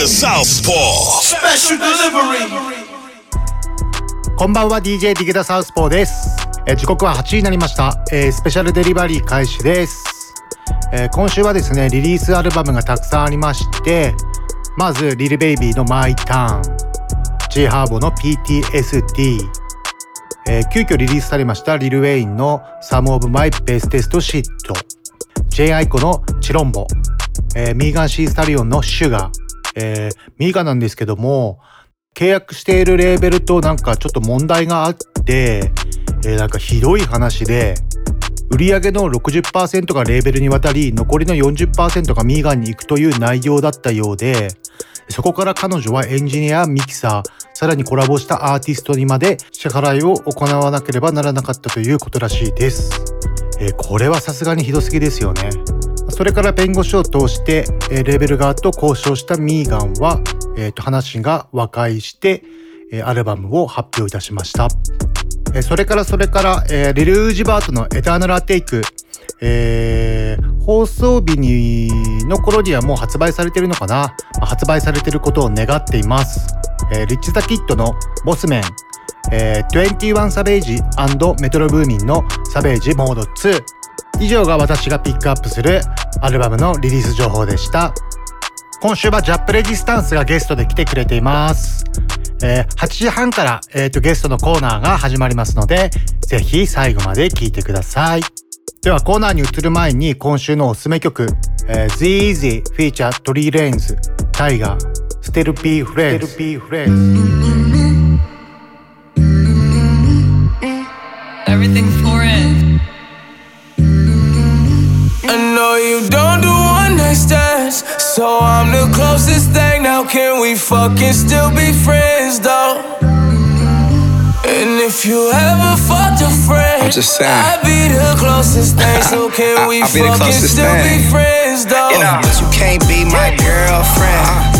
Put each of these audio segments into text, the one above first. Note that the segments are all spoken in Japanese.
The Southpaw. Special delivery. こんばんは DJ ディゲダサウスポーです、えー時刻は8時になりました、えースペシャルデリバリー開始です、えー今週はですねリリースアルバムがたくさんありましてまずリルベイビーのマイターン。J ハーボの PTSD えー急遽リリースされましたリル・ウェインの Some of My Bestest Shit ジェネイ・アイコの Chilombo、えーミーガン・シー・スタリオンの Suga、えーミーガなんですけども契約しているレーベルとなんかちょっと問題があって、えーなんかひどい話で売上の60%がレーベルに渡り残りの40%がミーガンに行くという内容だったようでそこから彼女はエンジニアミキサーさらにコラボしたアーティストにまで支払いを行わなければならなかったということらしいです、えーこれはさすがにひどすぎですよね。それから弁護士を通して、えーレベル側と交渉したミーガンは、えーと話が和解して、えーアルバムを発表いたしました。えーそれからそれから、えーリル・ウージバートのエターナル・アテイク、えー放送日にの頃にはもう発売されてるのかな、発売されてることを願っています。えーリッチ・ザ・キッドのボスメン、えー21サベージメトロブーミンのサベージモード2以上が私がピックアップするアルバムのリリース情報でした。今週はジャップレジスタンスがゲストで来てくれています、えー8時半から、えーとゲストのコーナーが始まりますのでぜひ最後まで聞いてください。ではコーナーに移る前に今週のおすすめ曲、えー、The Easy Feature トリーレンズタイガーステルピーフレンズステルピーフレンズ Everything do one night stands, so I'm the closest thing. Now can we fucking still be friends though? And if you ever fucked a friend, I'm just saying. I'd be the closest thing. So can I- we I'll be fucking still thing. be friends though? You know, but you can't be my girlfriend. Uh,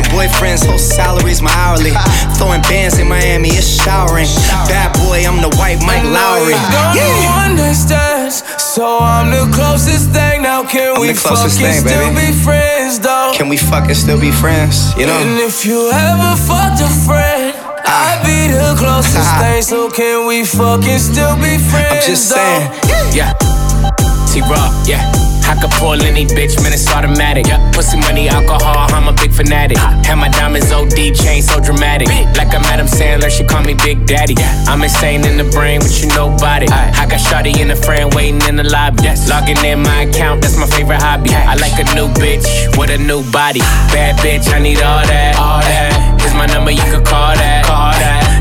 boyfriend's whole salary's my hourly. Throwing bands in Miami, it's showering. Bad boy, I'm the white Mike Lowry. Don't do Yeah. one night stands, so I'm the closest thing. Now can I'm we the closest fucking thing, still baby. be friends though? Can we fucking still be friends? You know. And if you ever fucked a friend, I'd be the closest thing. So can we fucking still be friends? I'm just though? saying. Yeah. T-Raw, yeah. I could pull any bitch, man, it's automatic. Pussy money, alcohol, I'm a big fanatic. Have my diamonds OD chain so dramatic. Like I'm Adam Sandler, she call me Big Daddy. I'm insane in the brain, but you nobody. I got Shawty in the friend waiting in the lobby. Logging in my account, that's my favorite hobby. I like a new bitch with a new body. Bad bitch, I need all that. All that. Here's my number, you could call that. Call that.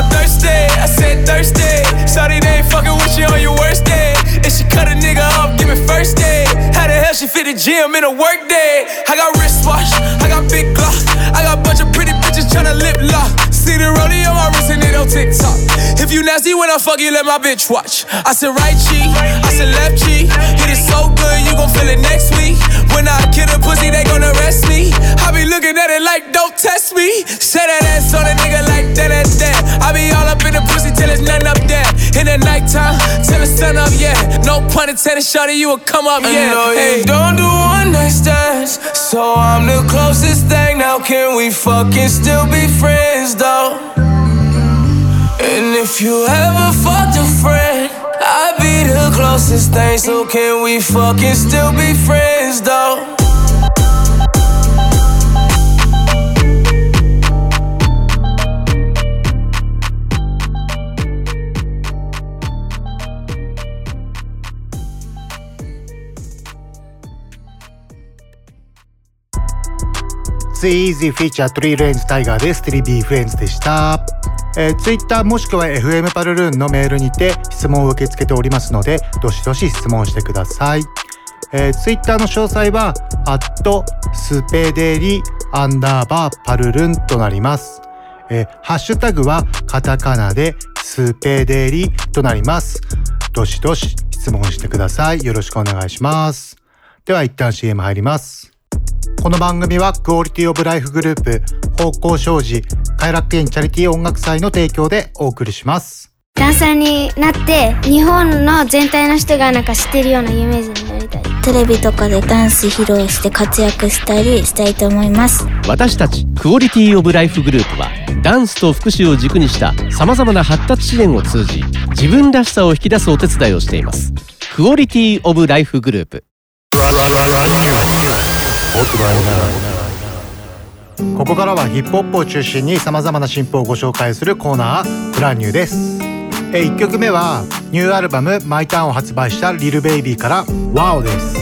Mama thirsty, I said thirsty. Shawty they ain't fucking with you on your worst day. And she cut a nigga up, give me first day. How the hell she fit the gym in a work day? I got wristwatch, I got big glock, I got bunch of pretty bitches tryna lip lock. See the rollie on my wrist and it on TikTok. If you nasty when I fuck you, let my bitch watch. I said right cheek, I said left cheek. Hit it so good, you gon' feel it next week. When I get a pussy, they gon' arrest me. I be looking at it like, don't test me. Say that ass on a nigga like that, ass that. I be all up in the pussy till it's none up there. In the nighttime, till the sun up, yeah. No pun intended, shorty, you will come up, yeah. No, hey. don't do one night stands, so I'm the closest thing. Now can we fucking still be friends, though? And if you ever fucked a friend I be the closest thing, so can we fucking still be friends though? Easy feature 3 3B えー、ツイッターもしくは FM パルルーンのメールにて質問を受け付けておりますので、どしどし質問してください。えー、ツイッターの詳細は、アットスペデリアンダーバーパルルンとなります。えー、ハッシュタグはカタカナでスペデリとなります。どしどし質問してください。よろしくお願いします。では一旦 CM 入ります。この番組はクオリティオブライフグループ方向障子快楽園チャリティー音楽祭の提供でお送りします。ダンサーになって日本の全体の人がなんか知ってるような有名人になりたい。テレビとかでダンス披露して活躍したりしたいと思います。私たちクオリティオブライフグループはダンスと福祉を軸にしたさまざまな発達支援を通じ自分らしさを引き出すお手伝いをしています。クオリティオブライフグループここからはヒップホップを中心に様々な進歩をご紹介するコーナーブランニューです。え1曲目はニューアルバム「マイターンを発売したリルベイビーから「WOW」です。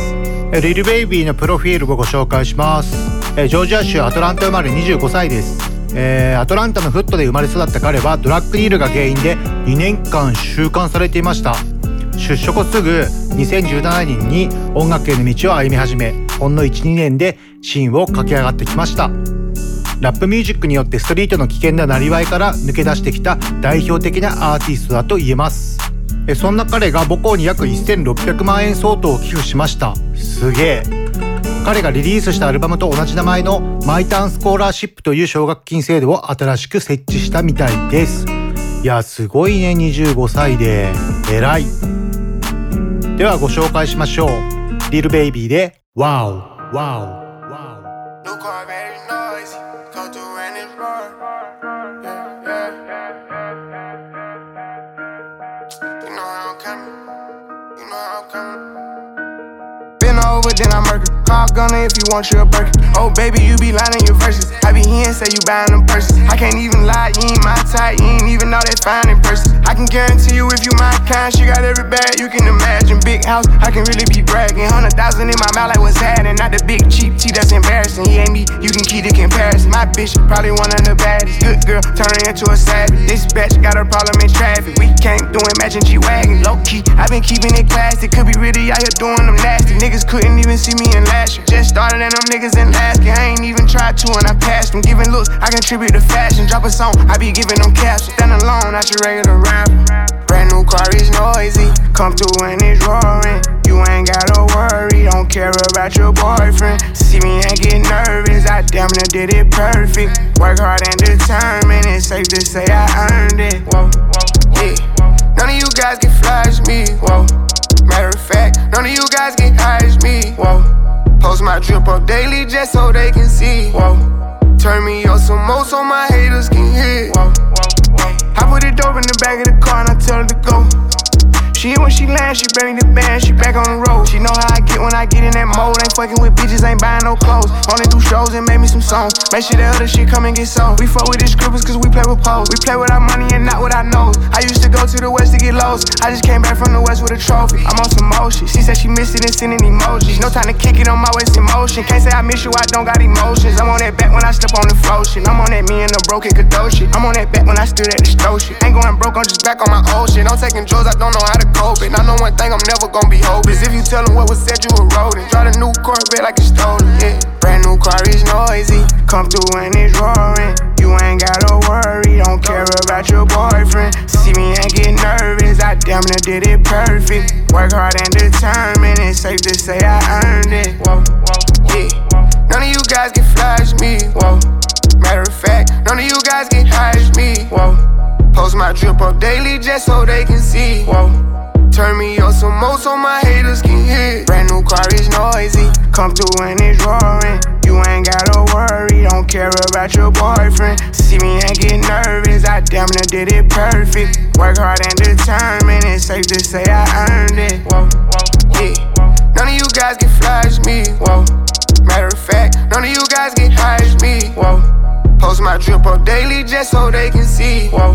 えリルベイビーのプロフィールをご紹介します。えジョージア州アトランタ生まれ25歳です。えーアトランタのフットで生まれ育った彼はドラッグディールが原因で2年間収監されていました出所後すぐ2017年に音楽への道を歩み始めほんの12年でシーンを駆け上がってきました。ラップミュージックによってストリートの危険ななりわいから抜け出してきた代表的なアーティストだと言えます。そんな彼が母校に約1600万円相当を寄付しました。すげえ。彼がリリースしたアルバムと同じ名前のマイターンスコーラーシップという奨学金制度を新しく設置したみたいです。いやすごいね25歳で。偉い。ではご紹介しましょう。リルベイビーで WOW WOW New car gunner if you want your burger. Oh, baby, you be lying your verses. I be here and say you buying them purses. I can't even lie, you ain't my type. You ain't even know that fine in person. I can guarantee you if you my kind, she got every bag you can imagine. Big house, I can really be bragging. Hundred thousand in my mouth, like what's happening? Not the big cheap tea that's embarrassing. He ain't me, you can keep the comparison. My bitch, probably one of the baddest. Good girl, turn her into a savage. This bitch got a problem in traffic. We can't do it, matching G Wagon. Low key, i been keeping it classy. Could be really out here doing them nasty. Niggas couldn't even see me in last year. Just started and them niggas in year. I ain't even tried to and I passed them. Giving looks, I contribute to fashion. Drop a song, I be giving them captions. Stand alone, not your regular rapper. Brand new car is noisy. Come through and it's roaring. You ain't gotta worry, don't care about your boyfriend. See me and get nervous, I damn near did it perfect. Work hard and determined, it's safe to say I earned it. Whoa, yeah. None of you guys can flash me, whoa. Matter of fact, none of you guys can hide me, whoa. Post my drip up daily just so they can see, whoa. Turn me up some more so my haters can hear, whoa. I put the dope in the back of the car and I tell her to go. She when she lands, she bring the band, she back on the road. She know how I get when I get in that mode. Ain't fucking with bitches, ain't buying no clothes. Only do shows and make me some songs. Make sure that other shit come and get sold. We fuck with the scribbles cause we play with pose. We play with our money and not with our nose. I used to go to the west to get lost. I just came back from the west with a trophy. I'm on some motion. She said she missed it and sending emojis. No time to kick it on my waist in motion. Can't say I miss you, I don't got emotions. I'm on that back when I step on the flow shit. I'm on that me and the broken Kadoshi. I'm on that back when I stood at the stove shit. Ain't going broke, I'm just back on my old shit. I'm taking drugs, I don't know how to cope it. I know one thing I'm never gonna be hopeless. If you tell them what was said, you a rodent. Drive a new Corvette like it's stolen, yeah. Brand new car is noisy. Come through and it's roaring. You ain't gotta worry, don't care about your boyfriend. See me and get nervous, I damn near did it perfect. Work hard and determined, it's safe to say I earned it. Whoa, yeah. None of you guys can flash me, whoa. Matter of fact, none of you guys can hide me, whoa. Post my drip up daily just so they can see, whoa. Turn me up some more so my haters can hear. Brand new car is noisy. Come through and it's roaring. You ain't gotta worry, don't care about your boyfriend. See me and get nervous, I damn near did it perfect. Work hard and determined, it's safe to say I earned it. Whoa, whoa, yeah. None of you guys can flash me, whoa. Matter of fact, none of you guys can hide me, whoa. Post my drip up daily just so they can see, whoa.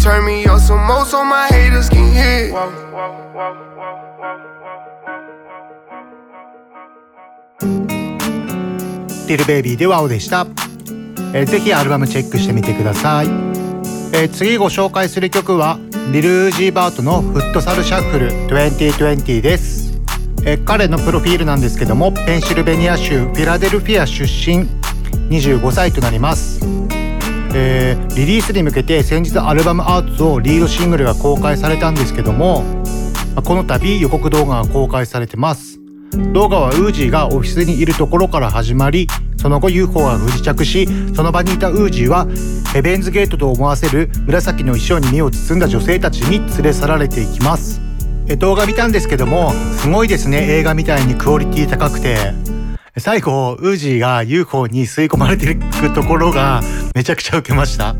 Turn me up some more so my haters can hear. Whoa, whoa, whoa. リルベイビーでワオでした、えーぜひアルバムチェックしてみてください、えー次ご紹介する曲はリル・ウージー・バートのフットサルシャッフル2020です、えー彼のプロフィールなんですけどもペンシルベニア州フィラデルフィア出身25歳となりますえーリリースに向けて先日アルバム「アーツ」をリードシングルが公開されたんですけどもこの度予告動画が公開されてます。動画はウージーがオフィスにいるところから始まりその後 UFO が不時着しその場にいたウージーはヘベンズゲートと思わせる紫の衣装に身を包んだ女性たちに連れ去られていきます。動画見たんですけどもすごいですね。映画みたいにクオリティ高くて。最後ウージーが UFO に吸い込まれていくところがめちゃくちゃウケました。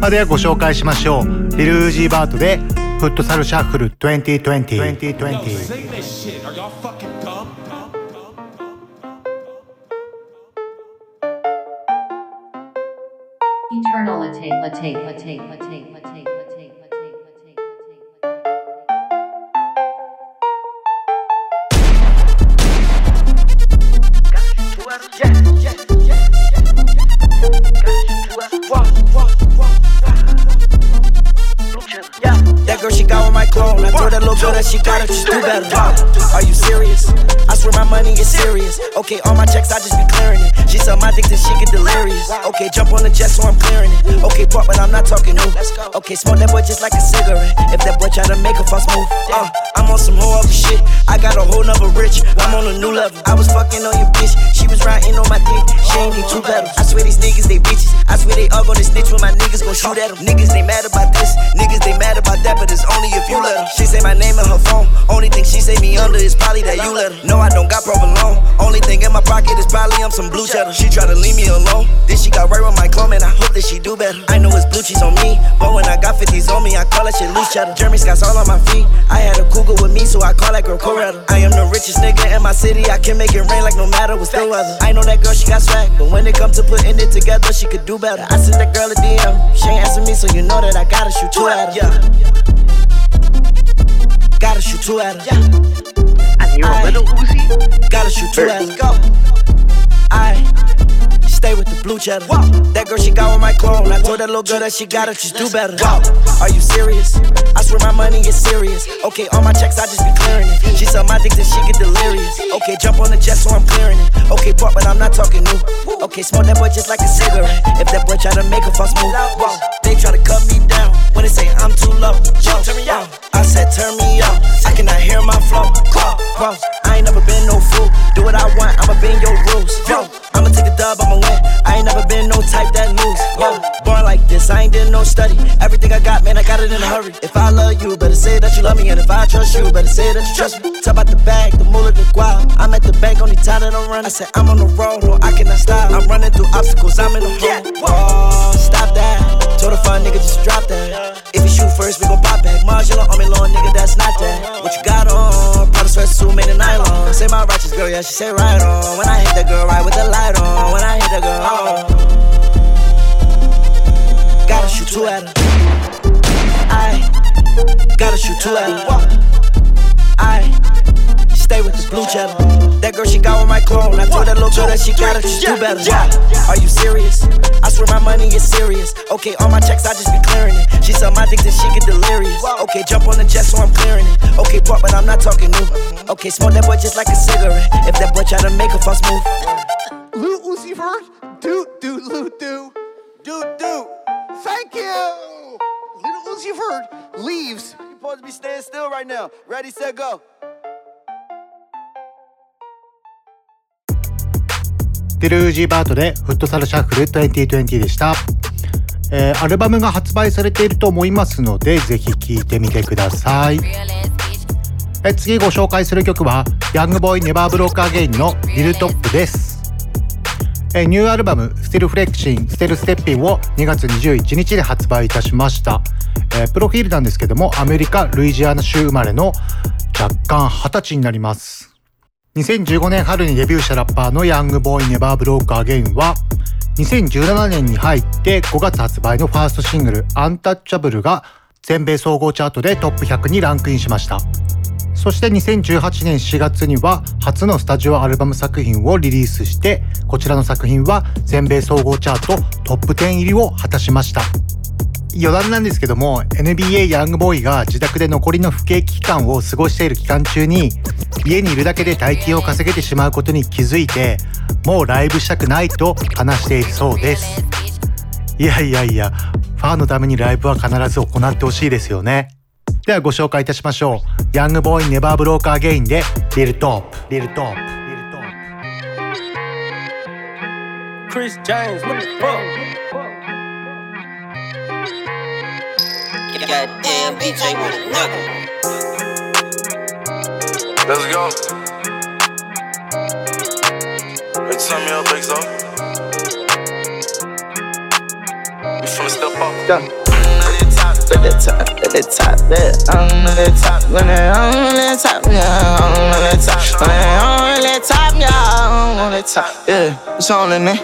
あ ではご紹介しましょう。リル・ウージーバートでフットサルシャッフル2020 2020 Eternal latte, latte, latte, latte, latte, I told that little girl that she got it, just do better. Are you serious? I swear my money is serious. Okay, all my checks, I just be clearing it. She saw my dick, and she get delirious. Okay, jump on the jet, so I'm clearing it. Okay, pop, but I'm not talking new. Okay, smoke that boy just like a cigarette. If that boy try to make a false move, uh, I'm on some whole other shit. I got a whole nother rich. I'm on a new level. I was fucking on your bitch. She was riding on my dick. She ain't need two pedals. I swear these niggas, they bitches. I swear they all gonna snitch when my niggas gon' shoot at them. Niggas, they mad about this. Niggas, they mad about that, but it's only if you let them. She say my name in her phone. Only thing she say me under is probably that you let her. No, I don't got provolone. Only thing in my pocket is probably I'm some blue cheddar. She try to leave me alone. Then she got right with my clone, and I hope that she do better. I know it's blue cheese on me, but when I got 50s on me, I call that shit loose cheddar. Jeremy Scott's all on my feet. I had a cougar with me, so I call that girl Coretta. I am the richest nigga in my city. I can make it rain like no matter what's the weather. I know that girl, she got swag, but when it come to putting it together, she could do better. I sent that girl a DM. She ain't answer me, so you know that I gotta shoot two at her. Yeah. Gotta shoot two at her. Yeah. Need a little Uzi. Gotta shoot two her. Go. I stay with the blue cheddar. That girl, she got on my clone. I told that little girl that she got it, just do better. Are you serious? I swear my money is serious. Okay, all my checks, I just be clearing it. She saw my dick, then she get delirious. Okay, jump on the jet, so I'm clearing it. Okay, pop, but I'm not talking new. Okay, smoke that boy just like a cigarette. If that boy try to make a false move, whoa, they try to cut me down. When they say I'm too low, yo, turn me out. I said turn me up. I cannot hear my flow. Whoa, whoa, I ain't never been no fool. Do what I want, I'ma bend your rules. Yo, I'ma take a dub, I'ma win. I ain't never been no type that lose. Yo, born like this, I ain't did no study. Everything I got, man, I got it in a hurry. If I love you, better say that you love me. And if I trust you, better say that you trust me. Talk about the bag, the moolah, the guap. I'm at the bank, only time that I'm running. I said I'm on the road, no, I cannot stop. I'm running through obstacles, I'm in the hole. Oh, stop that. Fun nigga, just drop that. If you shoot first, we gon' pop back. Marginal on me, long nigga, that's not that. What you got on? Prada sweatsuit made of nylon. Say my righteous girl, yeah, she say right on. When I hit that girl, right with the light on. When I hit that girl, oh. Gotta shoot two at her. I gotta shoot two at her. I stay with the blue cheddar. That girl, she got on my clone. I told that little girl that she got it, just do better. Are you serious? I swear my money is serious. Okay, all my checks, I just be clearing it. She saw my dick, and she get delirious. Okay, jump on the jet, so I'm clearing it. Okay, pop, but I'm not talking new. Okay, smoke that boy just like a cigarette. If that boy try to make a false move, Lil Uzi first. do do do do do do. Thank you. Lil Uzi Vert leaves. You're supposed to be staying still right now. Ready, set, go. デルージーバートでフットサルシャッフル2020でした、えーアルバムが発売されていると思いますのでぜひ聴いてみてください。えー次ご紹介する曲はヤングボーイネバーブローカーゲインのリルトップです。えーニューアルバム「ステルフレクシンステルステッピン」を2月21日で発売いたしました、えープロフィールなんですけどもアメリカ・ルイジアナ州生まれの若干20歳になります。2015年春にデビューしたラッパーのヤングボーイネバーブローカーゲインは2017年に入って5月発売のファーストシングルアンタッチャブルが全米総合チャートでトップ100にランクインしました。そして2018年4月には初のスタジオアルバム作品をリリースしてこちらの作品は全米総合チャートトップ10入りを果たしました。余談なんですけども NBA ヤングボーイが自宅で残りの不景気期間を過ごしている期間中に家にいるだけで大金を稼げてしまうことに気づいてもうライブしたくないと話しているそうです。いやいやいやファンのためにライブは必ず行ってほしいですよね。ではご紹介いたしましょう。ヤングボーイネバーブローカーゲインでリルトップリルトップ Chris James, what the fuck? Goddamn DJ with a knuckle. Let's go. Hey, turn me up, big so. We finna step up. Go. At the top, at the top, yeah, I'm at the top, when I'm on the top, yeah, I'm on the top, when I'm on the top, yeah, I'm on the top, yeah, it's on in there.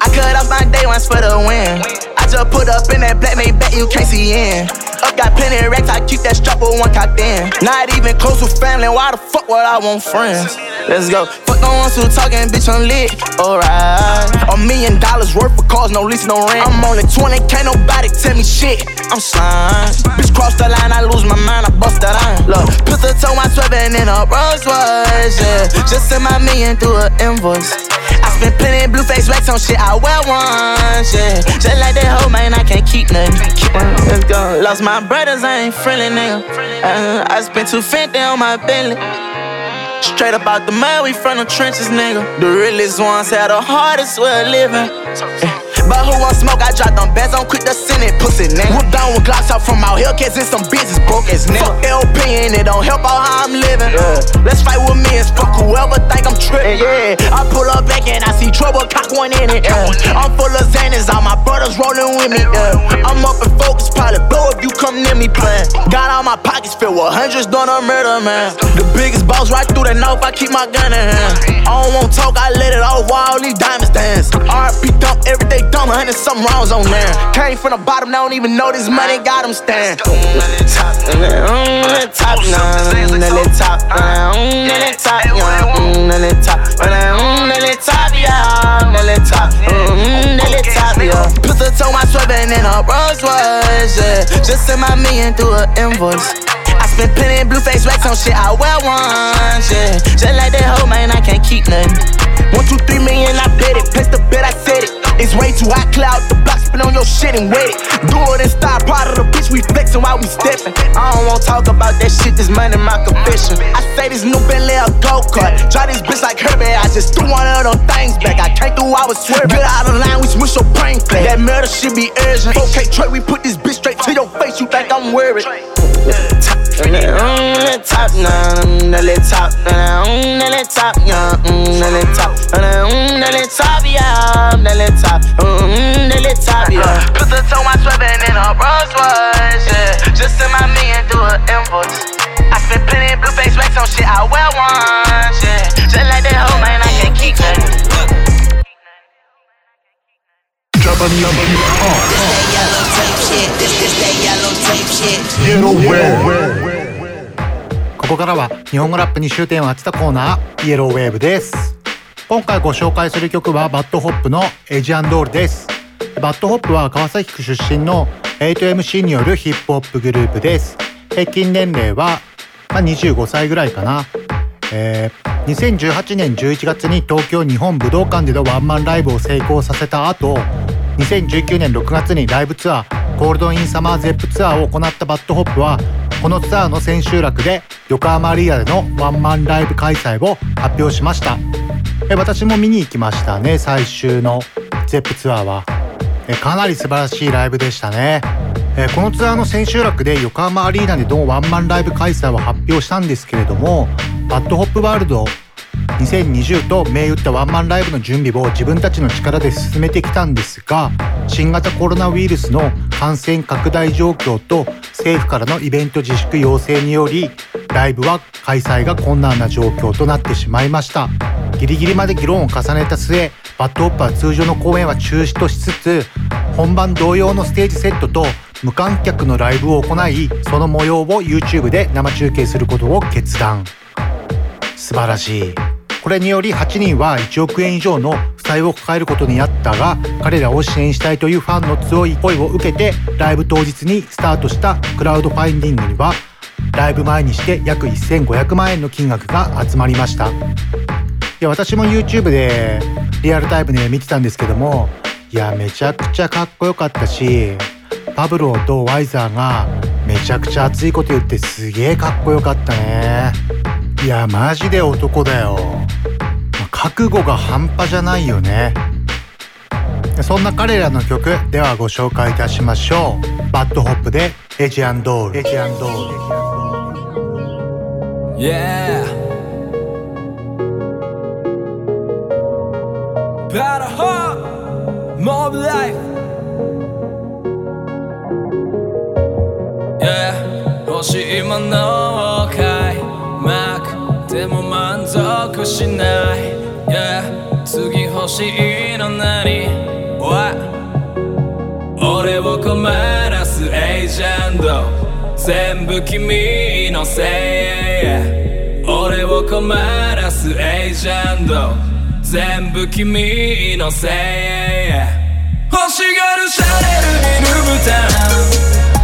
I cut off my day ones for the win. Just put up in that black bet you can't see in. Up got plenty racks, I keep that strap with one cocked in. Not even close with family, why the fuck would I want friends? Let's go. Fuck the ones who talking, bitch, I'm lit. Alright. A million dollars worth of cars, no lease, no rent. I'm only 20, can't nobody tell me shit. I'm slime. Bitch, cross the line, I lose my mind, I bust that line. Look, the toe, my sweating in a Rolls Royce, yeah. Just send my million through an invoice. I spent plenty blue face racks on shit I wear once, yeah. Just like that hoe, man, I can't keep nothing. Let's go. Lost my brothers, I ain't friendly, nigga. Uh, I spent 250 on my Bentley. Straight up out the mud, we from the trenches, nigga. The realest ones had the hardest way of living. Eh, But who want smoke? I drop them bands on quick to send it, pussy nigga. Whoop down with Glocks out from out cause in some business broke as nigga. Fuck LP and it don't help out how I'm living. Yeah. Let's fight with me and fuck whoever think I'm tripping. Yeah, I pull up back and I see trouble, cock one in it. Yeah. I'm full of Xanax, all my brothers rolling with me. Yeah. I'm up and focused, probably blow if you come near me playing. Got all my pockets filled with hundreds, done a murder, man. The biggest boss right through the north, I keep my gun in hand. I don't want talk, I let it off while all these diamonds dance. RP dump, everyday dumb, hundred some rounds on there. Came from the bottom, now don't even know this money got them stand. Top, top, now, mm, top, mm, top, mm, top, top, top, yeah, top, top, yeah. Put the toe, my sweating in a Rolls Royce, yeah. Just send my million through an invoice. I spent plenty blue face racks on shit I wear once, yeah. Just like that hoe, man, I can't keep nothing. One, two, three million, I bet it. Place the bet, I said it. It's way too hot, cloud the block, spin on your shit and wait it. Do it in style, proud of the bitch, we flexing while we stepping. I don't wanna talk about that shit, this money my confession. I say this new Bentley a go kart. Try this bitch like Herbie, I just threw one of them things back. I came through, I was swerving. Get out of line, we smush your brain flat. That murder should be urgent. Okay, Trey, we put this bitch straight to your face, you think I'm worried top, nah, mm, top, nah, mm, top, yeah, mm, top, nah, top, yeah, that top, mm, that top, yeah. Put the toe, I'm swerving in a Rolls Royce, yeah, just in my. ここからは日本語ラップに焦点を当てたコーナー Yellow Wave です。今回ご紹介する曲はバッドホップの Asian Doll です。バッドホップは川崎区出身の 8MC によるヒップホップグループです。平均年齢は、まあ、25歳ぐらいかな。えー2018年11月に東京日本武道館でのワンマンライブを成功させた後2019年6月にライブツアー Cold in Summer Zepp Tour を行ったバッドホップはこのツアーの千秋楽で横浜アリーナでのワンマンライブ開催を発表しました。え私も見に行きましたね最終の。ゼップツアーは。えかなり素晴らしいライブでしたね、えこのツアーの千秋楽で横浜アリーナでのワンマンライブ開催を発表したんですけれども BAD HOP WORLD 2020と銘打ったワンマンライブの準備を自分たちの力で進めてきたんですが新型コロナウイルスの感染拡大状況と政府からのイベント自粛要請によりライブは開催が困難な状況となってしまいました。ギリギリまで議論を重ねた末バッドホップは通常の公演は中止としつつ本番同様のステージセットと無観客のライブを行いその模様を YouTube で生中継することを決断。素晴らしい。これにより8人は1億円以上の負債を抱えることになったが彼らを支援したいというファンの強い声を受けてライブ当日にスタートしたクラウドファンディングにはライブ前にして約1500万円の金額が集まりました。いや私も YouTube でリアルタイムで見てたんですけどもいやめちゃくちゃかっこよかったしパブローとワイザーがめちゃくちゃ熱いこと言ってすげえかっこよかったね。いやマジで男だよ覚悟が半端じゃないよねそんな彼らの曲ではご紹介いたしましょうバッドホップでエジアンドールエジアンドール Yeah. Battle Hawk, Mob Life. Yeah. 欲しいものを買いも満足しない。Yeah. 次欲しいの何 What? 俺を困らすエージェント。全部君のせい。俺を困らすエージェント。全部君のせい。欲しがるシャネルにルブタン。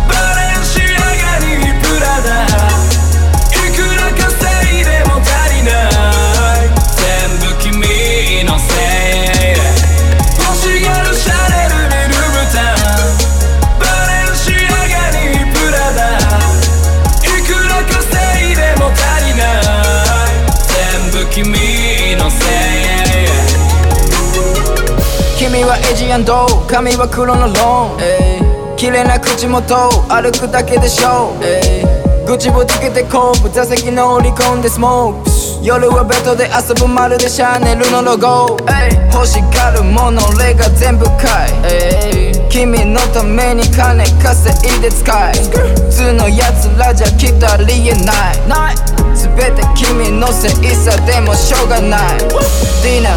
バレンシアガにプラダ。ない全部君のせい欲しがるシャネルにルブタンバレンシアガにプラダいくら稼いでも足りない全部君のせい君はエジアンド髪は黒のローン。綺麗な口元歩くだけでしょ口をつけて後部座席乗り込んでスモーク夜はベッドで遊ぶまるでシャネルのロゴ。欲しがるもの俺が全部買い。君のために金稼いで使い。普通のやつらじゃきっとありえない。全て君のせいさでもしょうがない。ディナー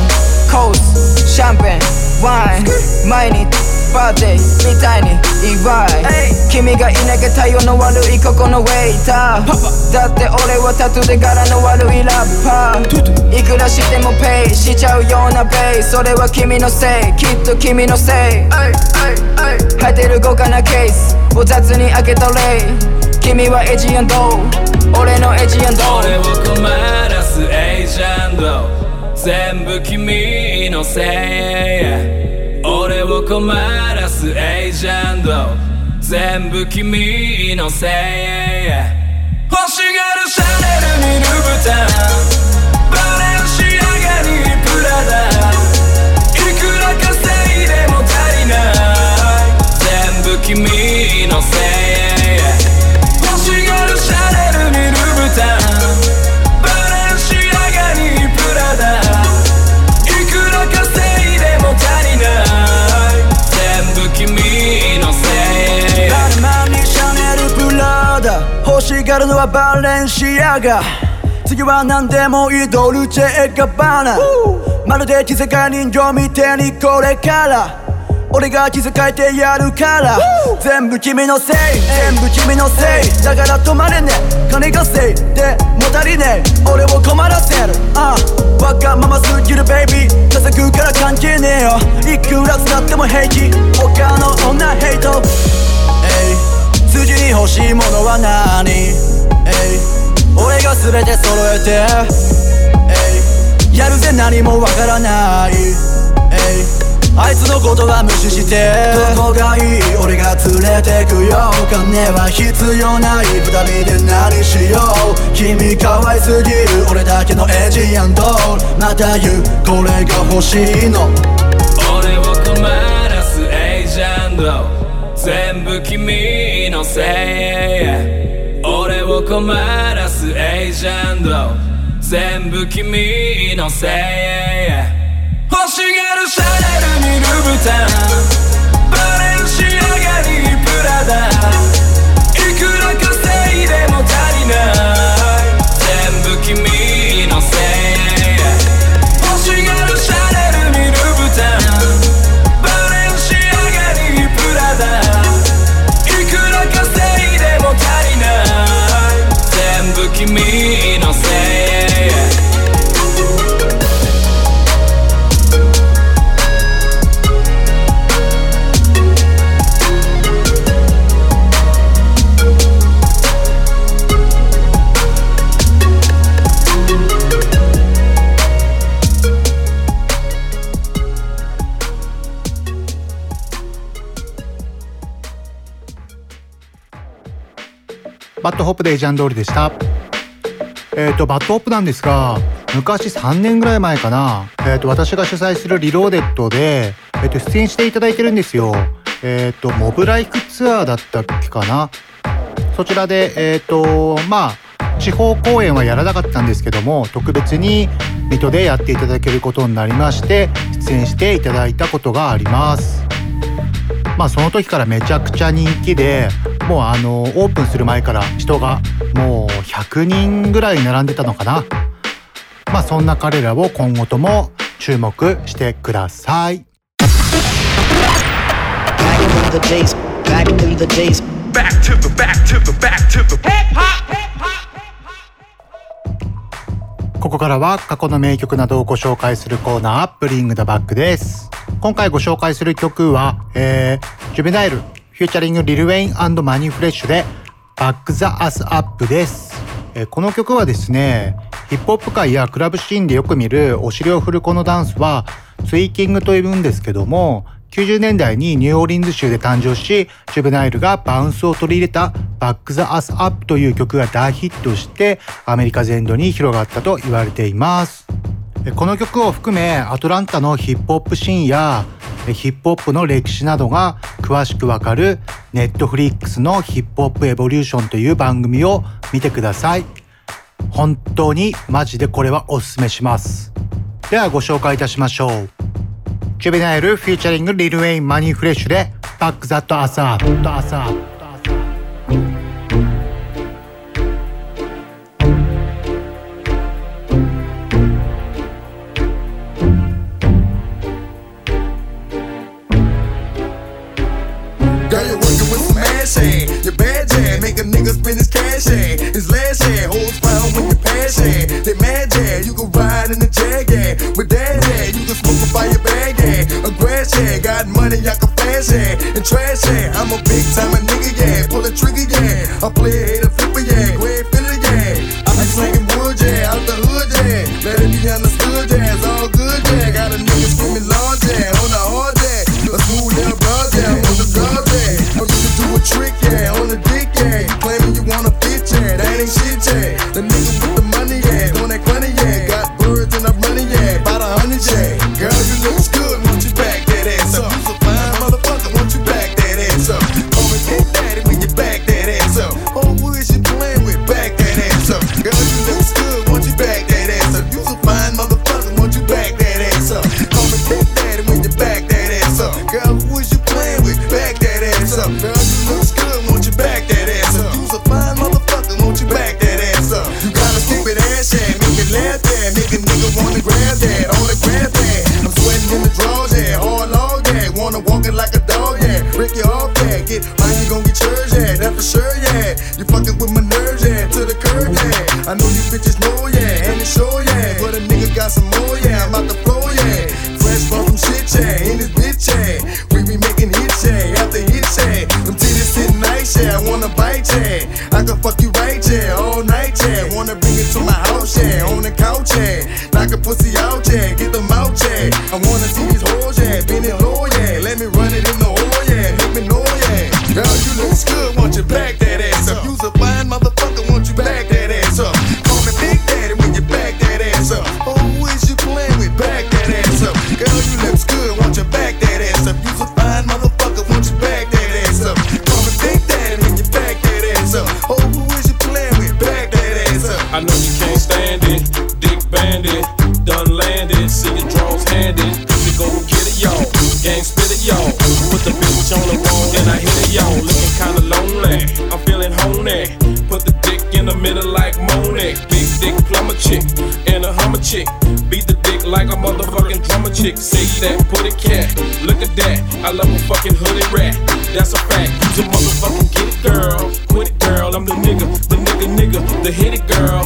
コースシャンペンワイン。毎日パーティーみたいに祝い君がいなきゃ対応の悪いここのウェイターだって俺はタトゥーで柄の悪いラッパーいくらしてもペイしちゃうようなベイそれは君のせいきっと君のせい入ってる豪華なケースを雑に開けたレイ君はエジアンド俺のエジアンド俺を困らすエージェント全部君のせい俺を困らすエージェント。全部君のせい。欲しがるシャネルにルブタ。ンバレンシアガにプラダ。いくら稼いでも足りない。全部君のせい。欲しがるシャネルにルブタ。ンしがるのはバレンシアガ次は何でもいいドルチェガバナまるで着せ替え人形みてにこれから。俺が気遣えてやるから。全部君のせい。全部君のせい。だから止まれね。え金稼いでも足りねえ俺を困らせる。ああわがまますぎる。ベイビー稼ぐから関係ねえよ。いくら使っても平気。他の女ヘイト。次に欲しいものは何？俺が全て揃えて。やるぜ何もわからない。あいつのことは無視して。どこがいい俺が連れてくよ。金は必要ない。二人で何しよう。君可愛すぎる俺だけのエジアンド。また言う。これが欲しいの。俺を困らすエージェド。全部君のせい俺を困らすエージェント。全部君のせい欲しがるシャネルにルブタンバレンシアガにプラダ。いくら稼いでも足りない。バッドホップで Asian Doll でした。えっ、と、バッドホップなんですが、昔3年ぐらい前かな、えっ、と、私が主催する Reloaded で、えっ、と、出演していただいてるんですよ。えっ、と、 Mobb Life Tour だったっけかな。そちらで、えっ、と、まあ、地方公演はやらなかったんですけども、特別に水戸でやっていただけることになりまして、出演していただいたことがあります。まあその時からめちゃくちゃ人気でもうあのオープンする前から人がもう100人ぐらい並んでたのかなまあそんな彼らを今後とも注目してください.ここからは過去の名曲などをご紹介するコーナー、ブリングダバックです。今回ご紹介する曲は、えー、ジュベナイル、 featuring リル・ウェインマニーフレッシュで、 Back That Azz Up です。この曲はですね、ヒップホップ界やクラブシーンでよく見るお尻を振るこのダンスは、 twerking と呼ぶんですけども、90年代にニューオーリンズ州で誕生し、ジュベナイルがバウンスを取り入れた Back That Azz Up という曲が大ヒットして、アメリカ全土に広がったと言われています。この曲を含め、アトランタのヒップホップシーンや、ヒップホップの歴史などが詳しくわかる、ネットフリックスのヒップホップエボリューションという番組を見てください。本当にマジでこれはおすすめします。ではご紹介いたしましょう。ジュベナイル featuring リル・ウェイン・マニー・フレッシュで Back That Azz Up ass hand. Your make a nigga spend his cash hand. His last hand, holds found when your pass hand. They mad jam, you can ride in the jag hand. With that hand, you can smoke a fire bag hand. A grass hand, got money, I can fast hand. And trash hand, I'm a big time a nigga, yeah. Pull a trigger, yeah. I play bitch at? That ain't shit at. The nigga with the I love a fucking hooded rat. That's a fact. A motherfucking get it, girl. Quit it, girl. I'm the nigga, the nigga, nigga, the hit it. Girl,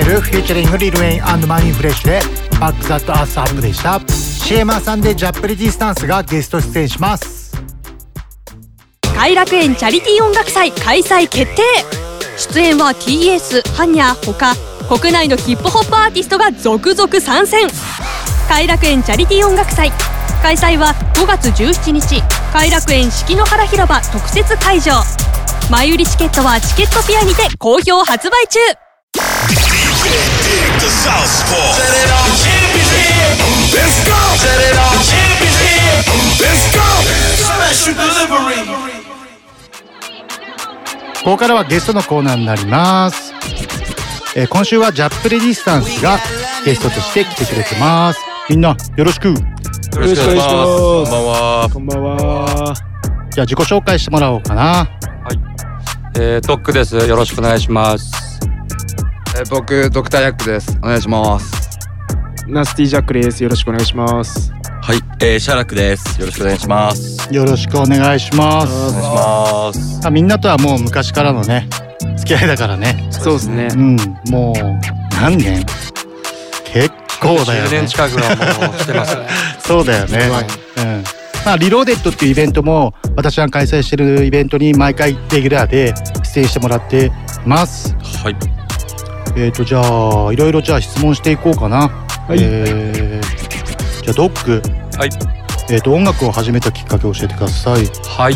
ケビナイル featuring リルウェインマニーフレッシュで Back That Azz Up でした CM さんでジャップレジスタンスがゲスト出演します。偕楽園チャリティー音楽祭開催決定。出演は TS ハニャほか国内のヒップホップアーティストが続々参戦。偕楽園チャリティー音楽祭。開催は5月17日。偕楽園四季の原広場特設会場。前売りチケットはチケットピアにて好評発売中。Southpaw. Set it off, champions here. Let's go. Set it off, champions here. Let's go. Special delivery. ここからはゲストのコーナーになります、えー今週はジャップレディスタンスがゲストとして来てくれてますみんなよろしくよろしくお願いしますこんばんはこんばんはじゃあ自己紹介してもらおうかなえー、ドックです。よろしくお願いします。えー僕ドクターヤックです。お願いします。ナスティジャックです。よろしくお願いします。はい、えー、シャラクです。よろしくお願いします。よろしくお願いします。お願いします。あみんなとはもう昔からのね付き合いだからね。そうですね。うんもう何年？結構だよね。10年近くはもうしてますね。そうだよね。うん。まあリローデッドっていうイベントも私が開催してるイベントに毎回レギュラーで出演してもらってます。はいえっ、とじゃあいろいろじゃあ質問していこうかな。えーじゃあドック。はい。えっ、と音楽を始めたきっかけを教えてください。はい。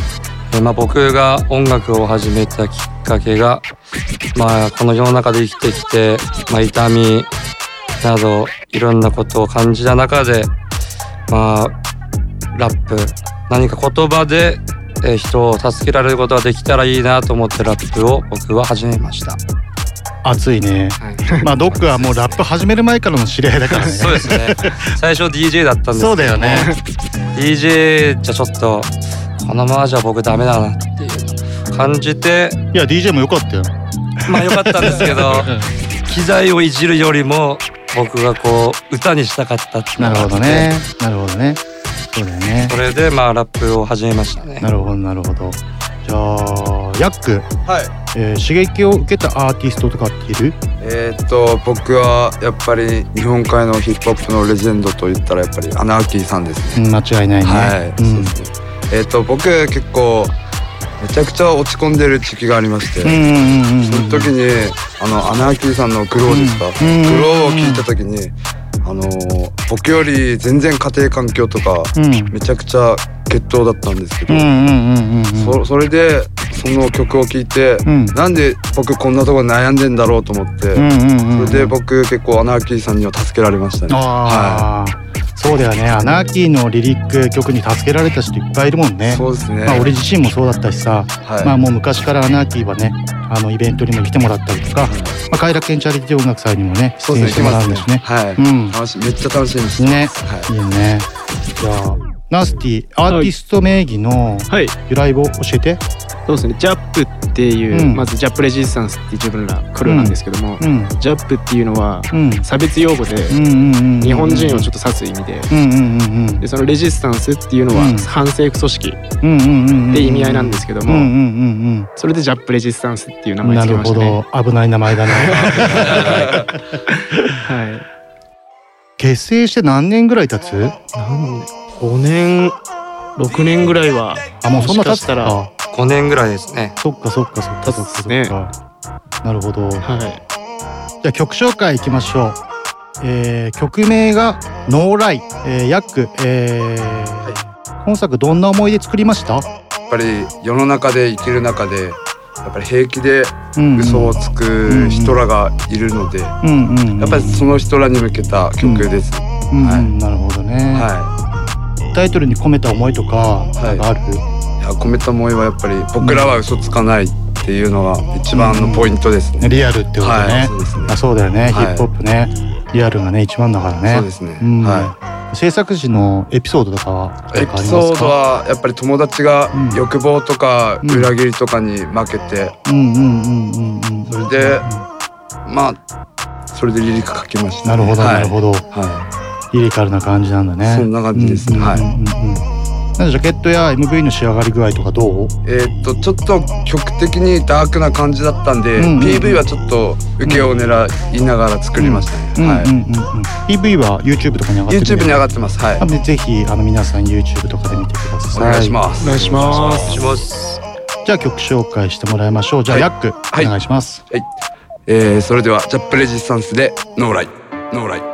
えーまあ、僕が音楽を始めたきっかけが、まあ、この世の中で生きてきて、まあ、痛みなどいろんなことを感じた中で、まあ、ラップ。何か言葉で、えー人を助けられることができたらいいなと思ってラップを僕は始めました。熱いね、まあドックはもうラップ始める前からの知り合いだからね。そうですね。最初 DJ だったんですけどそうだよね。DJ じゃちょっとこのままじゃ僕ダメだなっていう感じていや DJ も良かったよ。まあ良かったんですけど 機材をいじるよりも僕がこう歌にしたかったって。なるほどね。なるほどね。そうだよね。それでまあラップを始めましたね。なるほどなるほどじゃあヤック、はい。えー刺激を受けたアーティストとかっている？えーっと僕はやっぱり日本海のヒップホップのレジェンドと言ったらやっぱりアナーキーさんですね。うん間違いないね。はい、うん。そうですね。えーっと僕結構めちゃくちゃ落ち込んでる時期がありまして、うんうんうんうんその時にあのアナーキーさんの「グロー」ですか、うん。グローを聞いた時にあのー僕より全然家庭環境とか、うん。めちゃくちゃ血統だったんですけど、そそれでその曲を聴いて、うん。なんで僕こんなところで悩んでんだろうと思って、それで僕結構アナーキーさんには助けられましたね。ああ、そうだよね。アナーキーのリリック曲に助けられた人いっぱいいるもんね。そうですね。まあ俺自身もそうだったしさ、はい。まあもう昔からアナーキーはねあのイベントにも来てもらったりとか、まあ、快楽園チャリティー音楽祭にもね出演してもらうんですね。はい、うん。楽しめっちゃ楽しみにしてね。はい。いいね。じゃあナスティアーティスト名義の由来を教えて、そうですね。ジャップっていう、うん。まずジャップレジスタンスって自分らクルーなんですけども、うん。ジャップっていうのはうん。差別用語で、日本人をちょっと指す意味で、でそのレジスタンスっていうのはうん。反政府組織って意味合いなんですけども、それでジャップレジスタンスっていう名うん前つけなるほましたね。ど。危ない名前だね はい。結成して何年ぐらい経つ？5年6年ぐらいはあもうそんな経ったたら。ら5年ぐらいですね。そっかそっかそっかそっか。そっね。かなるほど。じはい。ゃあ曲紹介いきましょう。えー曲名が「ノーライ」えー、ヤックえー今作どんな思い出作りました？やっぱり世の中で生きる中でやっぱり平気で嘘をつく人らがいるので、やうんうんうん。っぱりその人らに向けた曲です。うんうんなるほどね、はタイトルに込めた思いとかなんかある、い。いや込めた思いはやっぱり僕らは嘘つかないっていうのが一番のポイントですね。リアルってことね、はいそうですね。あそうだよね、はい。ヒップホップね。リアルがね一番だからね。そうですね。ん。は制作時のエピソードとかはエピソードはやっぱり友達が欲望とか裏切りとかに負けて、うんうんうんうんうん。それでまあそれでリリック書きました、なるほどはい。なるほど、はリリカルな感じなんだねそんな感じですねはいうんうんうんうんなんでジャケットや MV の仕上がり具合とかどう？い。えーっとちょっと曲的にダークな感じだったんで、うんうん PV はちょっと受けを狙いながら作りましたね。はい。うんうんうんうん PV は YouTube とかに上がってる YouTube に上がってます。はい。あぜひあの皆さん YouTube とかで見てくださいお願いしますお願いします。しますじゃあ曲紹介してもらいましょうじゃあ、はいヤック、はいお願いしますはい。えー、それではジャップレジスタンスでノーライノーライ。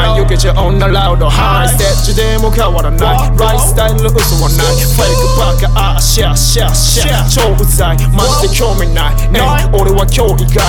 興味ないノーライノーライ俺らのこのゲームに嘘はないノーラヘイジェラスを興味ないノーライノーライお前のバーに興味ない避けちゃ女ラウドハイステージでも変わらない。ライフスタイルの嘘はない。フェイクバカあシャシャシャー超うざいマジで興味ない俺は今日以外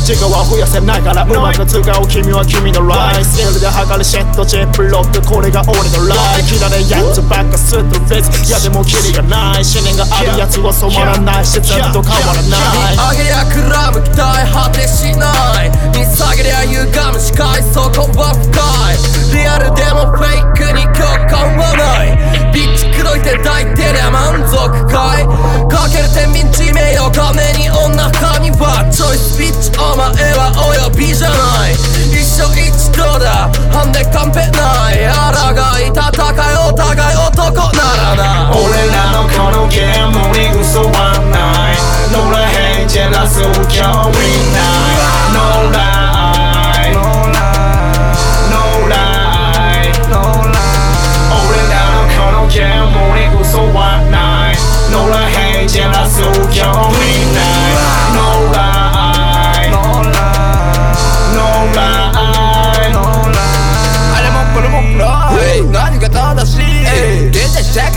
自我は増やせながらうまく使う君は君のライフスキルで測るシェットチップロックこれが俺のライフ嫌いやつばっかスッとフェスいやでもキリがない思念があるやつは染まらないしずっと変わらない上げりゃクラブ期待果てしない見下げりゃ歪む視界そこは深いリアルでもフェイクに共感はない。ビッチ口説いて抱いてりゃ満足かい。かける天秤地名よ金に女神は。チョイスビッチお前はお呼びじゃない。一生一度だ。ハンデカンペない抗い戦いお互い男ならな。俺らのこのゲームに嘘はない。ノーラヘイジ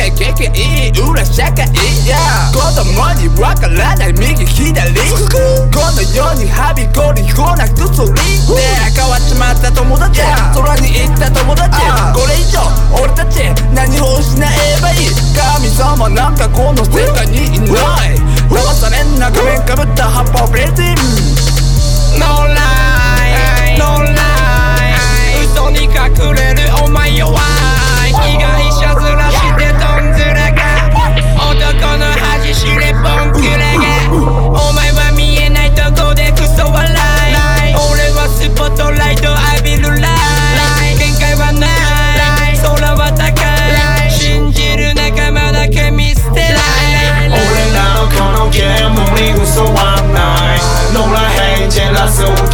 在社会経験いい。裏社会子供にわからない右左この世にはびこりこなくそりで変わっちまった友達空に行った友達これ以上俺たち何を失えばいい神様なんかこの世界にいない騙されんな仮面かぶったハッパーベティン No lie, no lie 嘘に隠れるお前弱い被害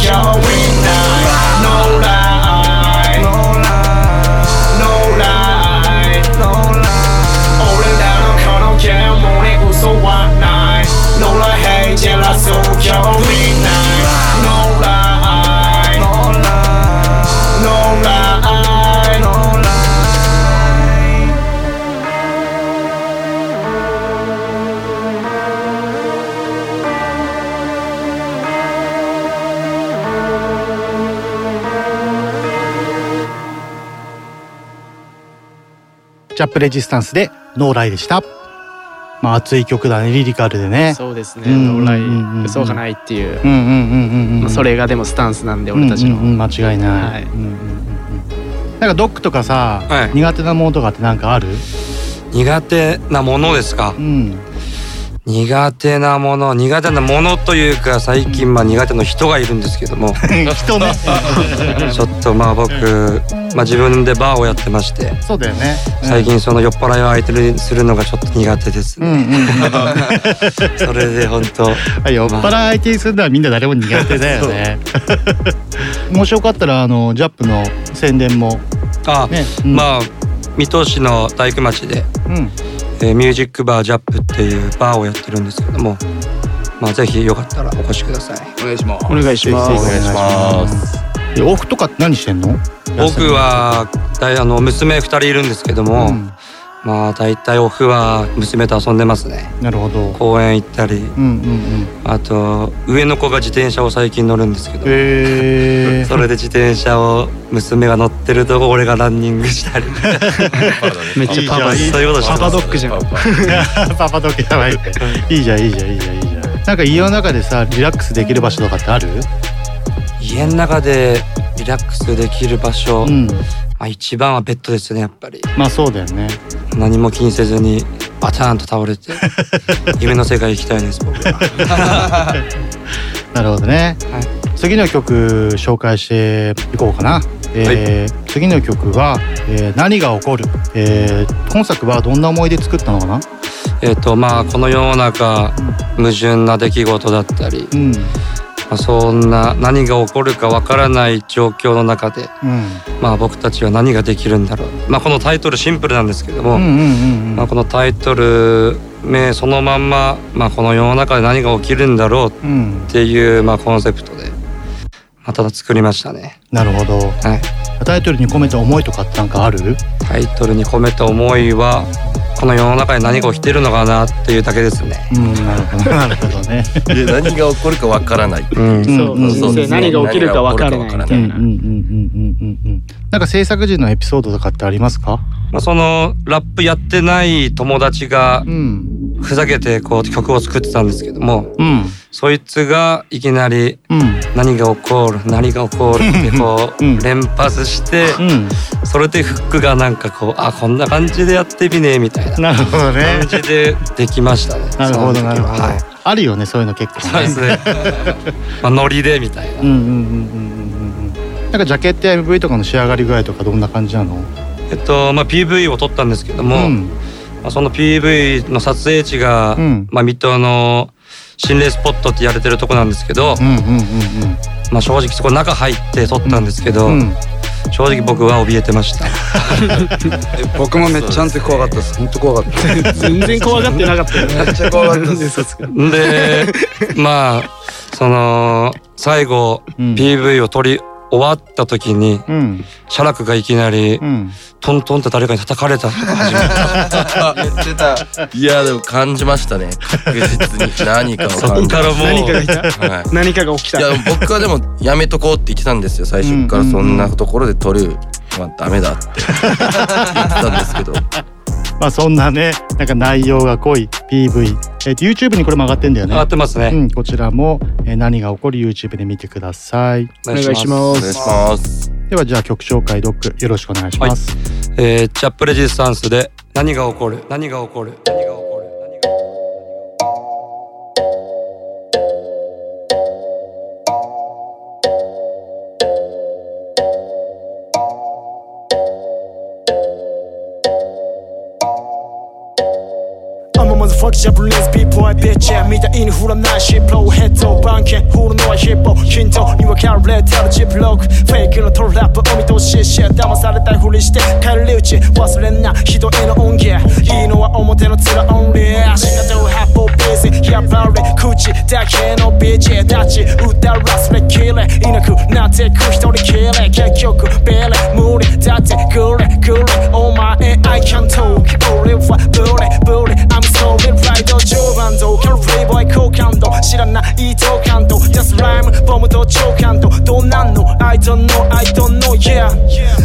ェャップレジスタンスでノーライでした。まあ熱い曲だねリリカルでね。そうですね。うんノーライ。うんうんうん嘘がないっていう。うんうんうんうんうんまあそれがでもスタンスなんで俺たちの。うんうんうん間違いない、はい。うんうんうんうん。なんかドックとかさ、はい。苦手なものとかってなんかある？苦手なものですか？うん苦手なもの苦手なものというか最近まあ苦手な人がいるんですけども。人ね。ちょっとまあ僕、まあ、自分でバーをやってまして。そうだよね。最近その酔っ払いを相手にするのがちょっと苦手ですうんうんうん。それで本当酔っ払い相手にするのはみんな誰も苦手だよね。もしよかったらあのジャップの宣伝も。あ、ね。まあ水戸市の大工町で、うんえーミュージックバージャップっていうバーをやってるんですけどもまあぜひよかったらお越しください。お願いします。お願いします。お願とか何してんの？僕はだいあの娘2人いるんですけども、うんまあ大体オフは娘と遊んでますね。なるほど。公園行ったり。うんうんうん。あと上の子が自転車を最近乗るんですけど。へー それで自転車を娘が乗ってるとこ俺がランニングしたり。めっちゃパパいいじゃんそういうことしてます。パパドッグじゃん。パパドッグ。やばい。いいじゃんいいじゃんいいじゃんいいじゃん。なんか家の中でさリラックスできる場所とかってある？家の中でリラックスできる場所、うん。まあ、一番はベッドですねやっぱり。まあそうだよね。何も気にせずにバターンと倒れて 夢の世界行きたいです僕は。なるほどね、次の曲紹介していこうかな、えー次の曲は、えー何が起こる」えー今作はどんな思いで作ったのかな？えっとまあこの世の中矛盾な出来事だったり、うんまあ、そんな何が起こるかわからない状況の中で、うん。まあ、僕たちは何ができるんだろう、まあ、このタイトルシンプルなんですけども、まあ、このタイトル名そのまんま、まあ、この世の中で何が起きるんだろううんっていう、まあ、コンセプトで、まあ、ただ作りましたね。なるほど。はい、タイトルに込めた思いとかってなんかある？タイトルに込めた思いはこの世の中に何が起きてるのかなっていうだけですね。うんなるほどなるほどね。で何が起こるかわからない。うん。そううんそうですね何が起きるか分からない。みたいなうんうんうんうんうんうんうんなんか制作時のエピソードとかってありますか？まあ、そのラップやってない友達がうん。ふざけてこう曲を作ってたんですけども、うん。そいつがいきなりうん「何が起こる何が起こる」ってこう 連発して、うん。それでフックがなんかこうあこんな感じでやってみねみたいななるほどね。感じでできましたね。なるほどなるほど、は。い。あるよねそういうの結構そうですね。まあノリでみたいな。うんうんうんうんなんかジャケットや MV とかの仕上がり具合とかどんな感じなの？えっとまあ PV を撮ったんですけども、うん。まあ、その PV の撮影地が、うん。まあ水戸の心霊スポットって言われてるとこなんですけど、うんうんうんまあ正直そこ中入って撮ったんですけど、うん。正直僕は怯えてました。僕もめっちゃあの時怖かったです本当怖かった。全然怖がってなかったよね。めっちゃ怖かったですでまあその最後、PV を撮り終わった時に、うん。写楽がいきなり、ん。トントンって誰かに叩かれた。とか始めた。言ってた。いやでも感じましたね。確実に。何かをそ感じっからもう。何かがいたはい。何かが起きた。いや僕はでもやめとこうって言ってたんですよ。最初からそんなところで撮るのはダメだって言ってたんですけど まあそんなねなんか内容が濃い PV、えーと YouTube にこれも上がってんだよね。上がってますね。うん、こちらも、えー何が起こる YouTube で見てください。お願いします。お願いします。ではじゃあ曲紹介ドックよろしくお願いします、えー、チャップレジスタンスで何が起こる何が起こる何が起こるビッチみたいに振らないシップローヘッド番犬振るのはヒッポ均等。に分かれてるチップロック。フェイクのトラップお見通しし騙されたふりして帰り討ち忘れんな人への恩義いいのは表の面オンリー仕方を八方ビーズやっぱり口だけのビーチたち歌らすれきれいなくなってく一人きり結局ベレ無理だってグレグレ。お前 I can't talk. 俺はブレブレ I'm sorry ライド10番ドカルフリーボーイ好感度知らないと感度安ライムボムと超感度どうなんの I don't know I don't know yeah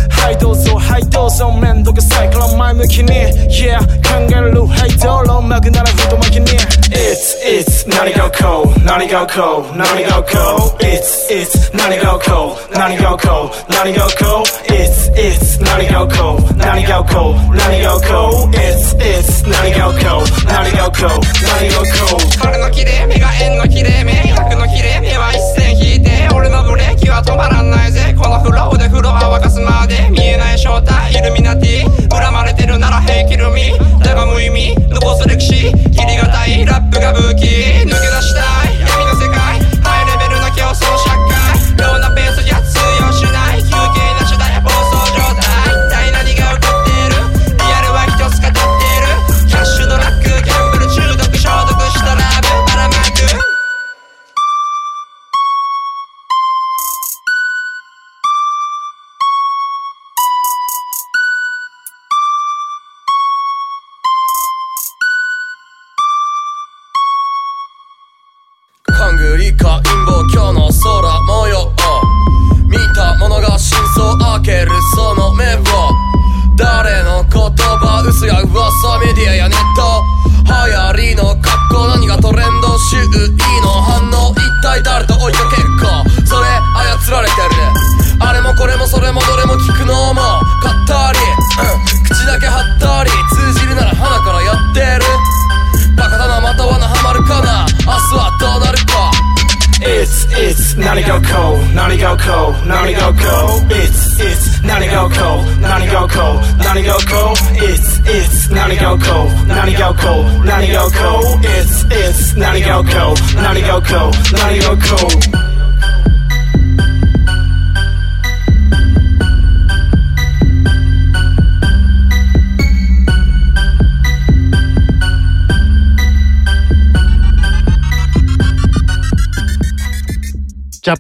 はいどうぞはいないどうぞめんどくさいから前向きに Yeah 考えるはい道路巻くなら太巻きに It's It's 何がこう何がこう何がこう It's It's 何がこう何がこう何がこう It's It's 何がこう何がこう何がこう It's It's 何がこう何がこう何がこう彼の切れ目が円の切れ目。100の切れ目は一線引いて。俺のブレーキは止まらない。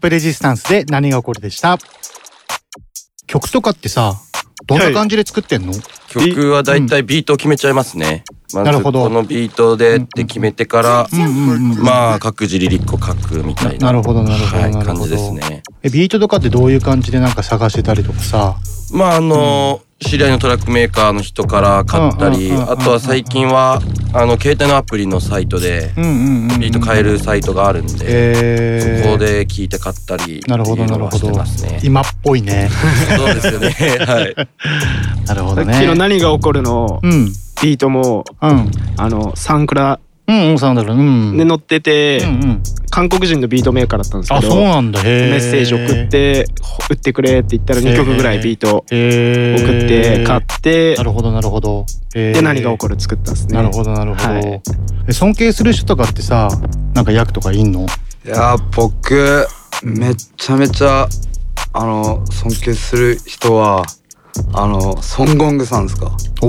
プレジスタンスで何が起こるでした？曲とかってさ、どんな感じで作ってんの、曲はだいたいビートを決めちゃいますね。まずなるほどこのビートでって決めてから、まあ各自リリックを書くみたいな。なるほどなるほどはい、なるほど感じですね。えビートとかってどういう感じでなんか探してたりとかさ？まああの、知り合いのトラックメーカーの人から買ったり、あとは最近はあの携帯のアプリのサイトでうんうんうんうんビート買えるサイトがあるんで、えーそこで聞いて買ったりなるほどなるほどっていうのはしてますね。今っぽいね。そうですよね。はい。なるほどね。さっきの何が起こるの、うんビートも、うんあのサンクラうんうんサンダルうん。で乗ってて、うんうん。韓国人のビートメーカーだったんですけどあそうなんだ。メッセージ送ってほ売ってくれって言ったら2曲ぐらいビート送へー。って買ってなるほどなるほど。へー。で何が起こる作ったんですね。なるほどなるほど、はい。え尊敬する人とかってさなんか役とかいんの？いやー僕めちゃめちゃあの尊敬する人はあのソン・ゴングさんですか？お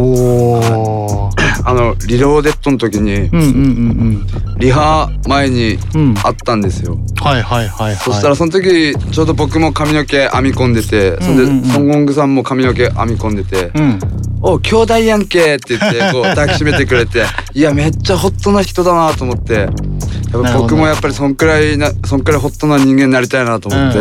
おあの Reloaded の時に、うんうんうんリハ前にあったんですよ、はいはいはいはい。そしたらその時ちょうど僕も髪の毛編み込んでてそれで、うんうんうん。ソン・ゴングさんも髪の毛編み込んでてうん「お兄弟やんけ」って言ってこう 抱きしめてくれていやめっちゃホットな人だなと思ってやっぱ僕もやっぱりそんくらいなそんくらいホットな人間になりたいなと思って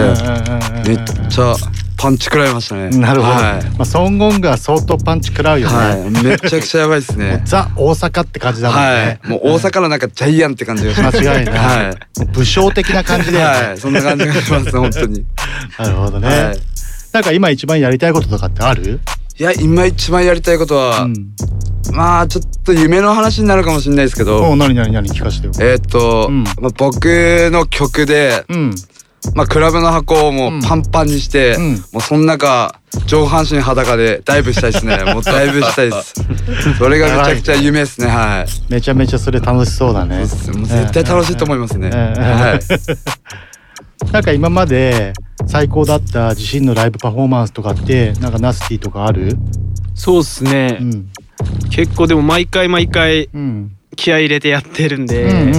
めっちゃパンチ食らいましたね。なるほど、はい。まあ、ソンゴングは相当パンチ食らうよね、はい、めちゃくちゃやばいですね。ザ大阪って感じだもんね、はい、もう大阪のなんかジャイアンって感じがします。間違いない。はい。武将的な感じで、はい。そんな感じがします本当に。なるほどね、はい。なんか今一番やりたいこととかってある？いや今一番やりたいことは、まあちょっと夢の話になるかもしれないですけど。お何何何聞かせてよ。えーっと、まあ、僕の曲で、うんまあ、クラブの箱をもうパンパンにして、もうその中上半身裸でダイブしたいですね。もうダイブしたいです。それがめちゃくちゃ夢ですね。はい。めちゃめちゃそれ楽しそうだね。もう絶対楽しいと思いますね、はい。なんか今まで最高だった自身のライブパフォーマンスとかってなんかナスティとかある？そうっすね、結構でも毎回毎回気合い入れてやってるんで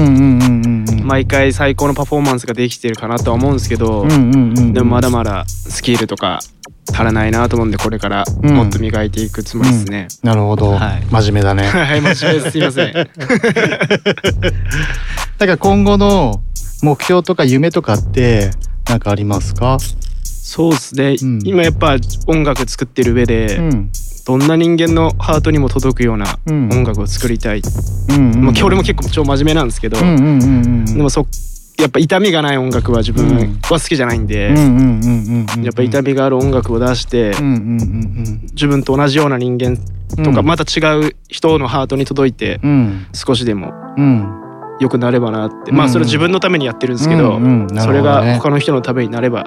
毎回最高のパフォーマンスができてるかなとは思うんですけど、うんうんうんうん。でもまだまだスキルとか足らないなと思うんでこれからもっと磨いていくつもりですね。なるほど、はい。真面目だね。はい真面目です。すいません。だから今後の目標とか夢とかってなんかありますか？そうですね、今やっぱ音楽作ってる上で、どんな人間のハートにも届くような音楽を作りたい、まあ、俺も結構超真面目なんですけど、でもそやっぱ痛みがない音楽は自分は好きじゃないんでやっぱ痛みがある音楽を出して自分と同じような人間とかまた違う人のハートに届いて少しでも良くなればなってまあそれ自分のためにやってるんですけどそれが他の人のためになれば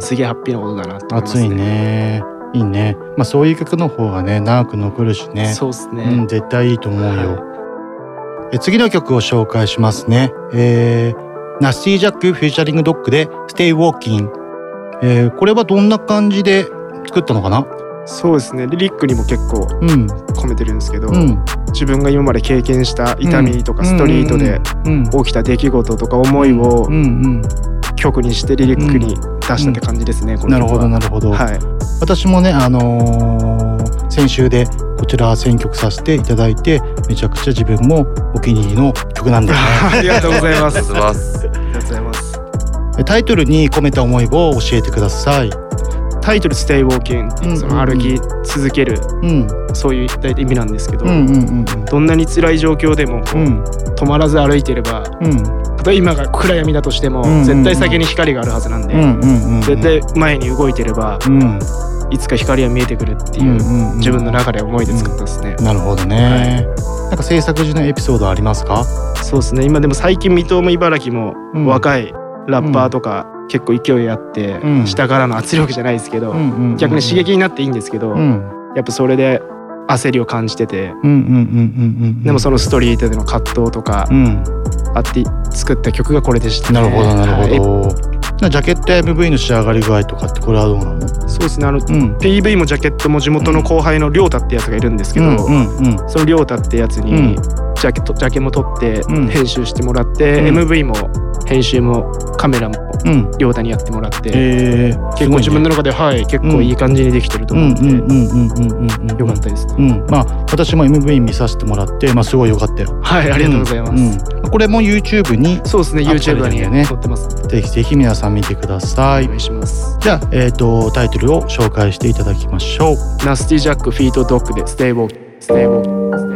すげえハッピーなことだなと思います熱いねいいね。まあそういう曲の方がね長く残るしね。そうですね、うん、絶対いいと思うよ、え次の曲を紹介しますね。えーナスティジャックフューチャリングドッグで Stay Walking、えー、これはどんな感じで作ったのかな？そうですね。リリックにも結構込めてるんですけど、うん、自分が今まで経験した痛みとかストリートで起きた出来事とか思いを曲にしてリリックに出したって感じですね、うん、なるほどなるほど、はい、私もねあのー、先週でこちら選曲させていただいてめちゃくちゃ自分もお気に入りの曲なんだよね。ありがとうございます。ありがとうございます。タイトルに込めた思いを教えてください。タイトル「Stay Walking」っていうその歩き続ける、うん、そういう意味なんですけど、うんうんうん、どんなに辛い状況でもこう、うん、止まらず歩いてれば、うん、例えば今が暗闇だとしても、絶対先に光があるはずなんで、絶対前に動いてれば、いつか光は見えてくるっていう自分の中で思いで作ったですね。なるほどね、はい、なんか制作時のエピソードありますか？そうですね。今でも最近水戸も茨城も若いラッパーとか結構勢いあって、下からの圧力じゃないですけど、逆に刺激になっていいんですけど、やっぱそれで焦りを感じてて。でもそのストリートでの葛藤とかあって作った曲がこれでした、ね、なるほどなるほど、ジャケットや MV の仕上がり具合とかってこれはどうなの？そうですね。あの、うん、PV もジャケットも地元の後輩の亮太ってやつがいるんですけど、うんうんうん、その亮太ってやつにジャケットジャケも撮って編集してもらって、MV も編集もカメラも亮太にやってもらって、えー、結構自分の中で、はい結構いい感じにできてると思ってよかったです、うん、まあ私も MV 見させてもらってまあすごい良かったよ。はいありがとうございます、うん、これも YouTube にそうですね YouTube にね撮ってます。ぜひぜひ皆さん見てください。お願いします。じゃあえっ、ー、とタイトルを紹介していただきましょう。ナスティジャックフィートドッグでステイボーステイボー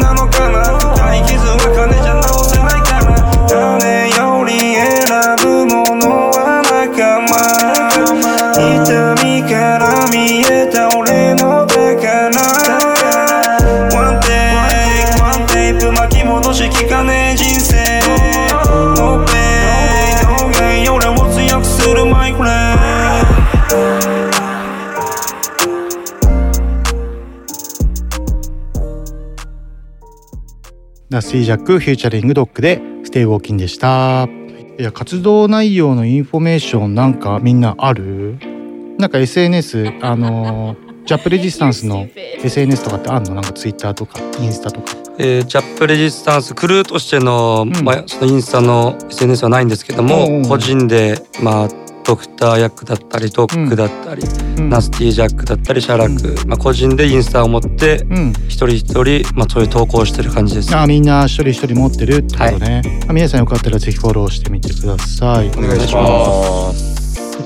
なのかな。大傷は金じゃない。ナスティジャック featuring ドックで Stay Walkin'でした。いや活動内容のインフォメーションなんかみんなある？なんか SNS あのジャップレジスタンスの SNS とかってあんの？なんかツイッターとかインスタとか。えー、ジャップレジスタンスクルーとしての,、まあ、そのインスタの SNS はないんですけども、個人でまあドクター役だったりドックだったり、ナスティジャックだったりシャラク、まあ、個人でインスタを持って一人一人、まあ、そういう投稿してる感じです、あみんな一人一人持ってるってことね、はい、皆さんよかったらぜひフォローしてみてください。お願いします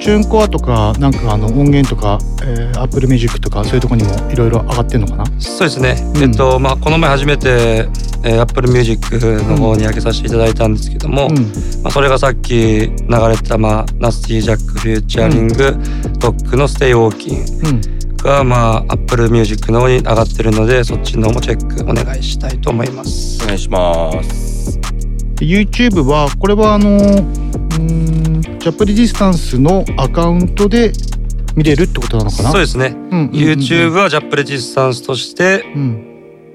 TuneCore とかなんかあの音源とか、えー、Apple Music とかそういうところにもいろいろ上がってんのかな？そうですね、うん、えっとまあこの前初めて、えー、Apple Music の方に上げさせていただいたんですけども、うん、まあ、それがさっき流れた、まあ、ナスティジャック featuring、ドッグのステイウォーキンが、まあ Apple Music の方に上がってるのでそっちの方もチェックお願いしたいと思います。お願いします YouTube はこれはあのうんジャップレディスタンスのアカウントで見れるってことなのかな？そうですね、うんうんうん、YouTube はジャップレジスタンスとして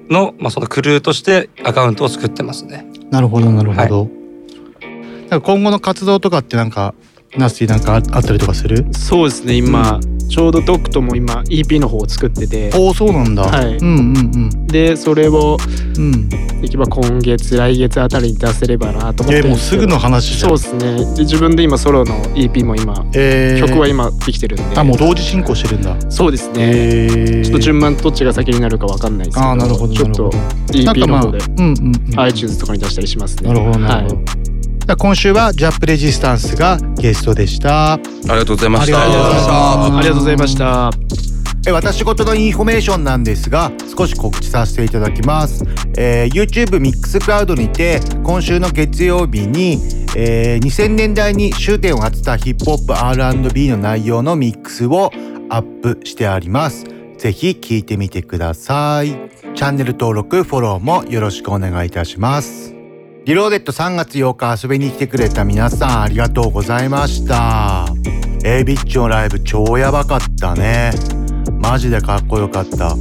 の、まあ、そのクルーとしてアカウントを作ってますね。なるほどなるほど、はい、今後の活動とかってなんかナスティなんかあったりとかする？そうですね今、うん、ちょうどドクトも今 EP の方を作ってて。おおそうなんだ。はい、うんうんうん。でそれを、うん、できれば今月来月あたりに出せればなと思ってもうすぐの話そうですね。で自分で今ソロの EP も今、えー、曲は今できてるんで。あもう同時進行してるんだ。そうですね、えー、ちょっと順番どっちが先になるかわかんないですけど。あなるほどちょっと EP の方で、うんうんうん、iTunes とかに出したりしますね。なるほどなるほど、はい今週は JAP Resistance がゲストでした。ありがとうございました。ありがとうございました。私事のインフォメーションなんですが少し告知させていただきます、えー、YouTube Mixcloud にて今週の月曜日に、えー、2000年代に焦点を当てたヒップホップ R&B の内容のミックスをアップしてあります。ぜひ聞いてみてください。チャンネル登録フォローもよろしくお願いいたしますリローデット3月8日遊びに来てくれた皆さんありがとうございました。A ビッチのライブ超やばかったね。マジでかっこよかった。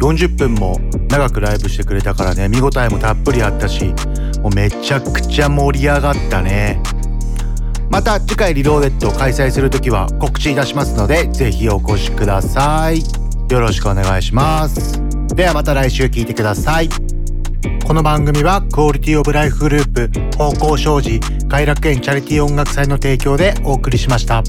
40分も長くライブしてくれたからね。見応えもたっぷりあったしもうめちゃくちゃ盛り上がったね。また次回リローデットを開催する時は告知いたしますのでぜひお越しください。よろしくお願いします。ではまた来週聞いてください。この番組はクオリティオブライフグループ方向障子偕楽園チャリティー音楽祭の提供でお送りしました。